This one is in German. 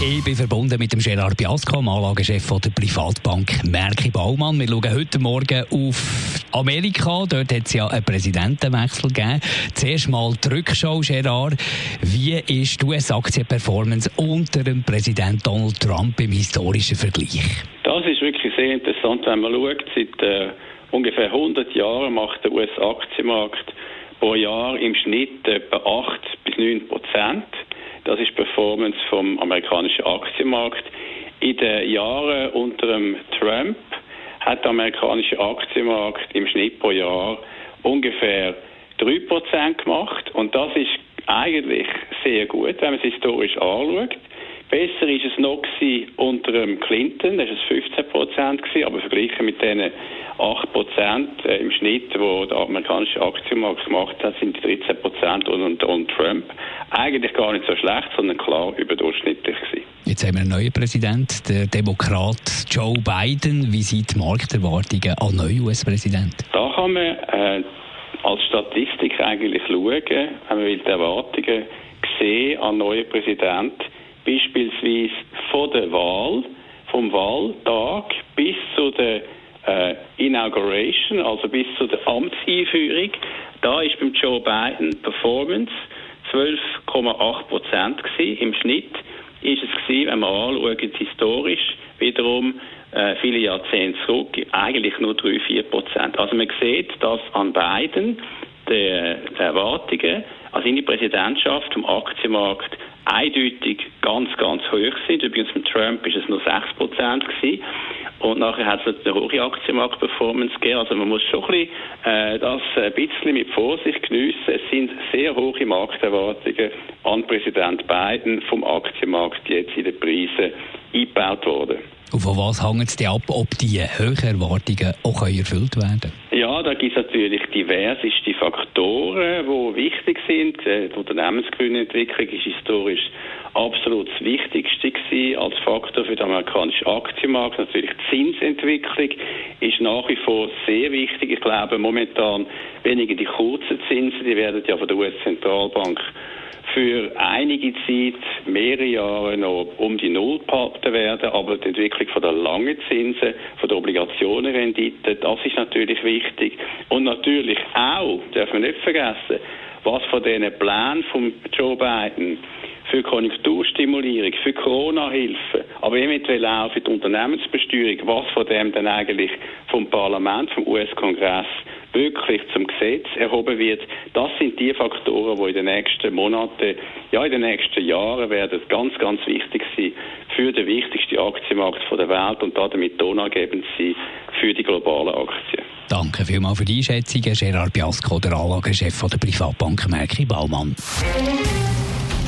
ich bin verbunden mit dem Gerard Biasco, dem Anlagechef der Privatbank Merki Baumann. Wir schauen heute Morgen auf Amerika. Dort hat es ja einen Präsidentenwechsel gegeben. Zuerst mal die Rückschau, Gerard. Wie ist die US-Aktienperformance unter dem Präsident Donald Trump im historischen Vergleich? Das ist wirklich sehr interessant, wenn man schaut. Seit äh, ungefähr 100 Jahren macht der US-Aktienmarkt pro Jahr im Schnitt etwa 8 bis 9 Prozent. Das ist Performance vom amerikanischen Aktienmarkt. In den Jahren unter dem Trump hat der amerikanische Aktienmarkt im Schnitt pro Jahr ungefähr 3% gemacht. Und das ist eigentlich sehr gut, wenn man es historisch anschaut. Besser ist es noch unter dem Clinton, da war es 15 Prozent, aber verglichen mit den 8 Prozent äh, im Schnitt, wo der amerikanische Aktienmarkt gemacht hat, sind die 13 Prozent unter Donald Trump eigentlich gar nicht so schlecht, sondern klar überdurchschnittlich gewesen. Jetzt haben wir einen neuen Präsident, der Demokrat Joe Biden. Wie sind die Markterwartungen an neuen US-Präsident? Da kann man äh, als Statistik eigentlich schauen, wenn man will die Erwartungen sehen an neuen Präsidenten beispielsweise von der Wahl, vom Wahltag bis zu der äh, Inauguration, also bis zu der Amtseinführung, da ist beim Joe Biden Performance 12,8 Prozent Im Schnitt ist es gewesen, wenn man anschaut, historisch wiederum äh, viele Jahrzehnte zurück, eigentlich nur 3-4 Prozent. Also man sieht, dass an beiden der Erwartungen an seine Präsidentschaft vom Aktienmarkt eindeutig ganz, ganz hoch sind. Übrigens mit Trump ist es nur 6 Prozent. Und nachher hat es eine hohe Aktienmarktperformance gegeben. Also man muss schon ein bisschen, äh, das ein bisschen mit Vorsicht geniessen. Es sind sehr hohe Markterwartungen an Präsident Biden vom Aktienmarkt jetzt in den Preisen eingebaut worden. Und von was hängt es ab, ob die hohen Erwartungen auch erfüllt werden können? Ja, da gibt es natürlich diverseste Faktoren, die wichtig sind. Äh, die Unternehmensgewinnentwicklung ist historisch absolut das Wichtigste gewesen als Faktor für den amerikanischen Aktienmarkt. Natürlich die Zinsentwicklung ist nach wie vor sehr wichtig. Ich glaube momentan weniger die kurzen Zinsen, die werden ja von der US-Zentralbank für einige Zeit, mehrere Jahre noch um die Null gehalten werden, aber die Entwicklung von der langen Zinsen, von der Obligationenrendite, das ist natürlich wichtig. Und natürlich auch, dürfen wir nicht vergessen, was von diesen Plänen von Joe Biden für Konjunkturstimulierung, für Corona-Hilfe, aber eventuell auch für die Unternehmensbesteuerung, was von dem dann eigentlich vom Parlament, vom US-Kongress wirklich zum Gesetz erhoben wird. Das sind die Faktoren, die in den nächsten Monaten, ja in den nächsten Jahren werden ganz, ganz wichtig sein für den wichtigsten Aktienmarkt der Welt und damit tonangebend sein für die globalen Aktien. Danke vielmals für die Einschätzung, Gerard Biasco, der Anlagechef der Privatbank Merki Baumann.